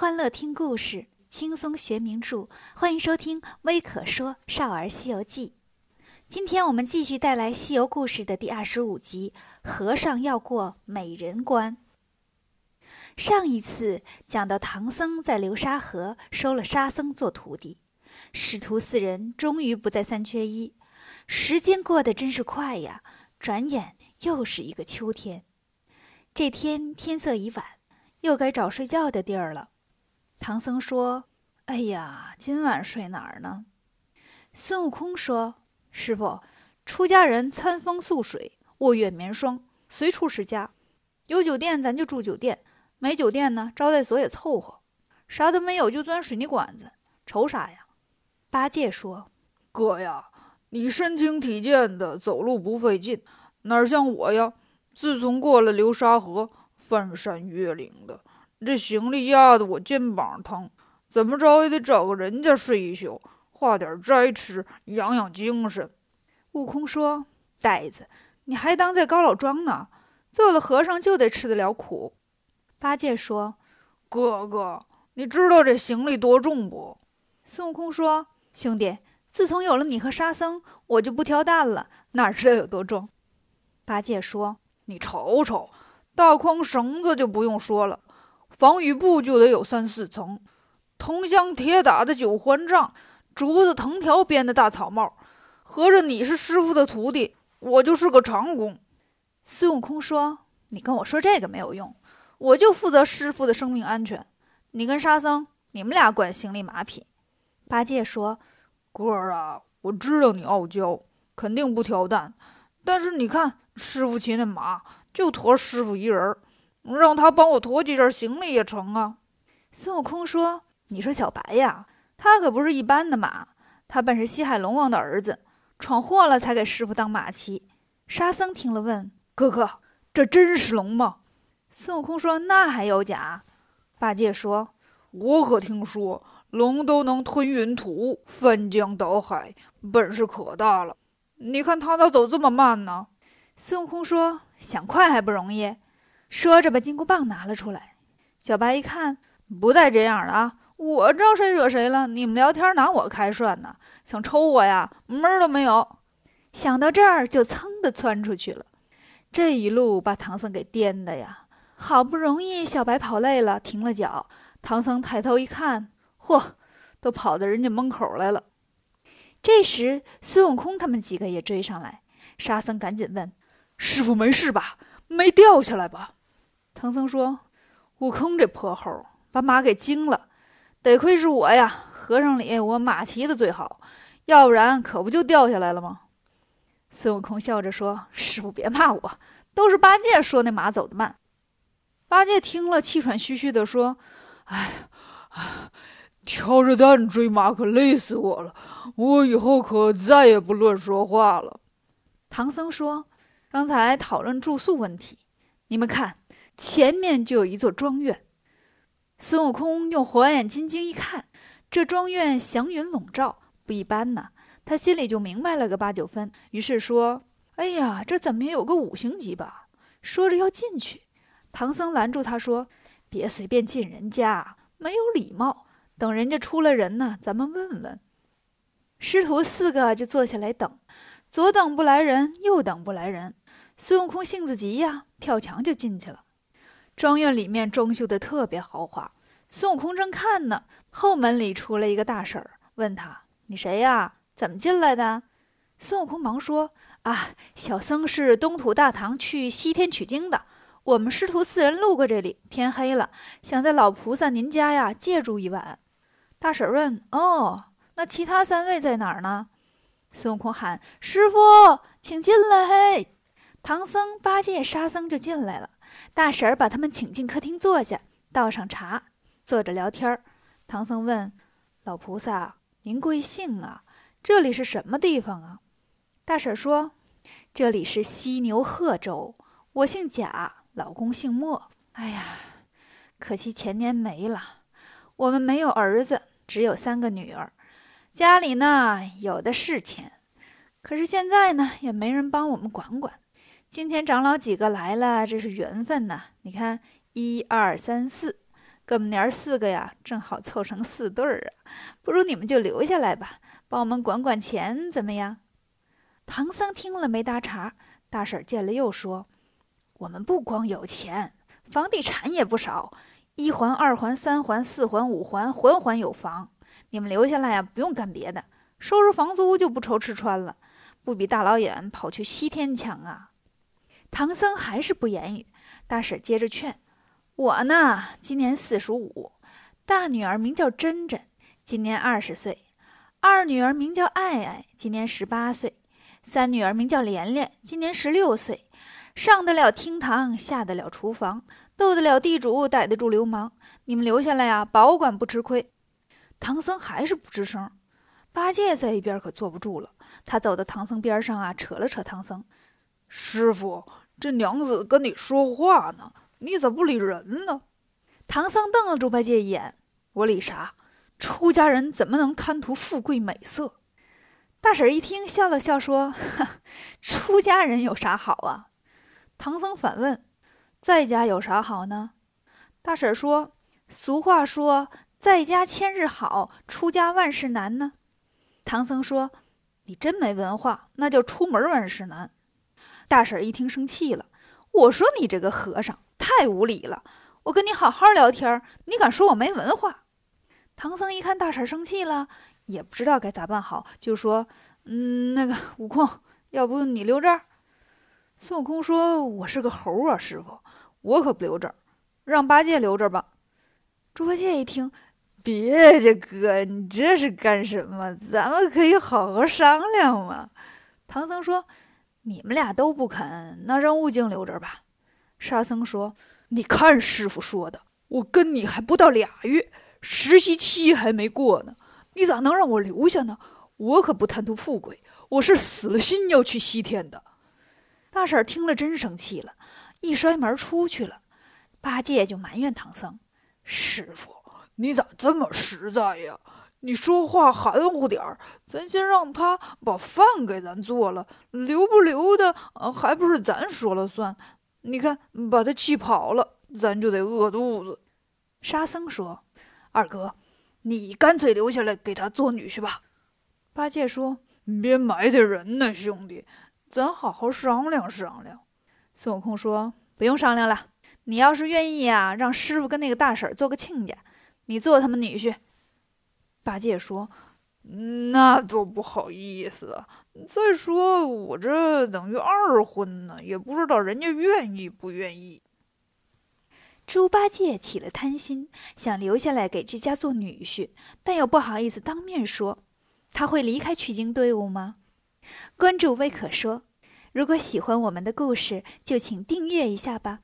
欢乐听故事，轻松学名著，欢迎收听微可说少儿西游记。今天我们继续带来西游故事的第二十五集《和尚要过美人关》。上一次讲到唐僧在流沙河收了沙僧做徒弟，师徒四人终于不再三缺一。时间过得真是快呀，转眼又是一个秋天。这天天色已晚，又该找睡觉的地儿了。唐僧说：“哎呀，今晚睡哪儿呢？”孙悟空说：“师傅，出家人餐风宿水，卧月眠霜，随处是家。有酒店咱就住酒店，没酒店呢，招待所也凑合。啥都没有就钻水泥管子，愁啥呀？”八戒说：“哥呀，你身轻体健的，走路不费劲，哪像我呀？自从过了流沙河，翻山越岭的。”这行李压得我肩膀疼，怎么着也得找个人家睡一宿，化点斋吃，养养精神。悟空说：“呆子，你还当在高老庄呢？做了和尚就得吃得了苦。”八戒说：“哥哥，你知道这行李多重不？”孙悟空说：“兄弟，自从有了你和沙僧，我就不挑担了，哪知道有多重？”八戒说：“你瞅瞅，大筐绳子就不用说了。”防雨布就得有三四层，铜镶铁打的九环杖，竹子藤条编的大草帽。合着你是师傅的徒弟，我就是个长工。孙悟空说：“你跟我说这个没有用，我就负责师傅的生命安全。你跟沙僧，你们俩管行李马匹。”八戒说：“哥儿啊，我知道你傲娇，肯定不挑担。但是你看师傅骑那马，就驮师傅一人儿。”让他帮我驮几件行李也成啊！孙悟空说：“你说小白呀，他可不是一般的马，他本是西海龙王的儿子，闯祸了才给师傅当马骑。”沙僧听了问：“哥哥，这真是龙吗？”孙悟空说：“那还有假？”八戒说：“我可听说龙都能吞云吐雾、翻江倒海，本事可大了。你看他咋走这么慢呢？”孙悟空说：“想快还不容易。”说着，把金箍棒拿了出来。小白一看，不带这样的啊！我招谁惹谁了？你们聊天拿我开涮呢？想抽我呀？门儿都没有！想到这儿，就噌的窜出去了。这一路把唐僧给颠的呀！好不容易小白跑累了，停了脚。唐僧抬头一看，嚯，都跑到人家门口来了。这时，孙悟空他们几个也追上来。沙僧赶紧问：“师傅没事吧？没掉下来吧？”唐僧说：“悟空这泼猴，把马给惊了。得亏是我呀，和尚里我马骑的最好，要不然可不就掉下来了吗？”孙悟空笑着说：“师傅别骂我，都是八戒说那马走得慢。”八戒听了，气喘吁吁地说：“哎，挑着担追马可累死我了，我以后可再也不乱说话了。”唐僧说：“刚才讨论住宿问题，你们看。”前面就有一座庄院，孙悟空用火眼金睛一看，这庄院祥云笼罩，不一般呐。他心里就明白了个八九分，于是说：“哎呀，这怎么也有个五星级吧？”说着要进去，唐僧拦住他说：“别随便进人家，没有礼貌。等人家出了人呢，咱们问问。”师徒四个就坐下来等，左等不来人，右等不来人。孙悟空性子急呀，跳墙就进去了。庄院里面装修的特别豪华，孙悟空正看呢，后门里出来一个大婶儿，问他：“你谁呀？怎么进来的？”孙悟空忙说：“啊，小僧是东土大唐去西天取经的，我们师徒四人路过这里，天黑了，想在老菩萨您家呀借住一晚。”大婶问：“哦，那其他三位在哪儿呢？”孙悟空喊：“师傅，请进来！”，唐僧、八戒、沙僧就进来了。大婶儿把他们请进客厅坐下，倒上茶，坐着聊天儿。唐僧问：“老菩萨，您贵姓啊？这里是什么地方啊？”大婶儿说：“这里是西牛贺州，我姓贾，老公姓莫。哎呀，可惜前年没了。我们没有儿子，只有三个女儿，家里呢有的是钱，可是现在呢也没人帮我们管管。”今天长老几个来了，这是缘分呐！你看，一二三四，哥们娘四个呀，正好凑成四对儿啊。不如你们就留下来吧，帮我们管管钱，怎么样？唐僧听了没搭茬。大婶见了又说：“我们不光有钱，房地产也不少，一环、二环、三环、四环、五环，环环有房。你们留下来呀，不用干别的，收拾房租就不愁吃穿了，不比大老远跑去西天强啊！”唐僧还是不言语。大婶接着劝：“我呢，今年四十五，大女儿名叫珍珍，今年二十岁；二女儿名叫爱爱，今年十八岁。”三女儿名叫莲莲，今年十六岁，上得了厅堂，下得了厨房，斗得了地主，逮得住流氓。你们留下来呀，保管不吃亏。唐僧还是不吱声。八戒在一边可坐不住了，他走到唐僧边上啊，扯了扯唐僧：“师傅，这娘子跟你说话呢，你咋不理人呢？”唐僧瞪了猪八戒一眼：“我理啥？出家人怎么能贪图富贵美色？”大婶一听，笑了笑，说：“出家人有啥好啊？”唐僧反问：“在家有啥好呢？”大婶说：“俗话说，在家千日好，出家万事难呢。”唐僧说：“你真没文化，那叫出门万事难。”大婶一听，生气了：“我说你这个和尚太无礼了！我跟你好好聊天，你敢说我没文化？”唐僧一看大婶生气了。也不知道该咋办好，就说：“嗯，那个悟空，要不你留这儿？”孙悟空说：“我是个猴啊，师傅，我可不留这儿，让八戒留这儿吧。”猪八戒一听：“别介，哥，你这是干什么？咱们可以好好商量嘛。”唐僧说：“你们俩都不肯，那让悟净留这儿吧。”沙僧说：“你看师傅说的，我跟你还不到俩月，实习期还没过呢。”你咋能让我留下呢？我可不贪图富贵，我是死了心要去西天的。大婶听了真生气了，一摔门出去了。八戒就埋怨唐僧：“师傅，你咋这么实在呀？你说话含糊点儿，咱先让他把饭给咱做了，留不留的还不是咱说了算。你看，把他气跑了，咱就得饿肚子。”沙僧说：“二哥。”你干脆留下来给他做女婿吧。八戒说：“别埋汰人呢，兄弟，咱好好商量商量。”孙悟空说：“不用商量了，你要是愿意啊，让师傅跟那个大婶做个亲家，你做他们女婿。”八戒说：“那多不好意思啊！再说我这等于二婚呢，也不知道人家愿意不愿意。”猪八戒起了贪心，想留下来给这家做女婿，但又不好意思当面说。他会离开取经队伍吗？关注微可说，如果喜欢我们的故事，就请订阅一下吧。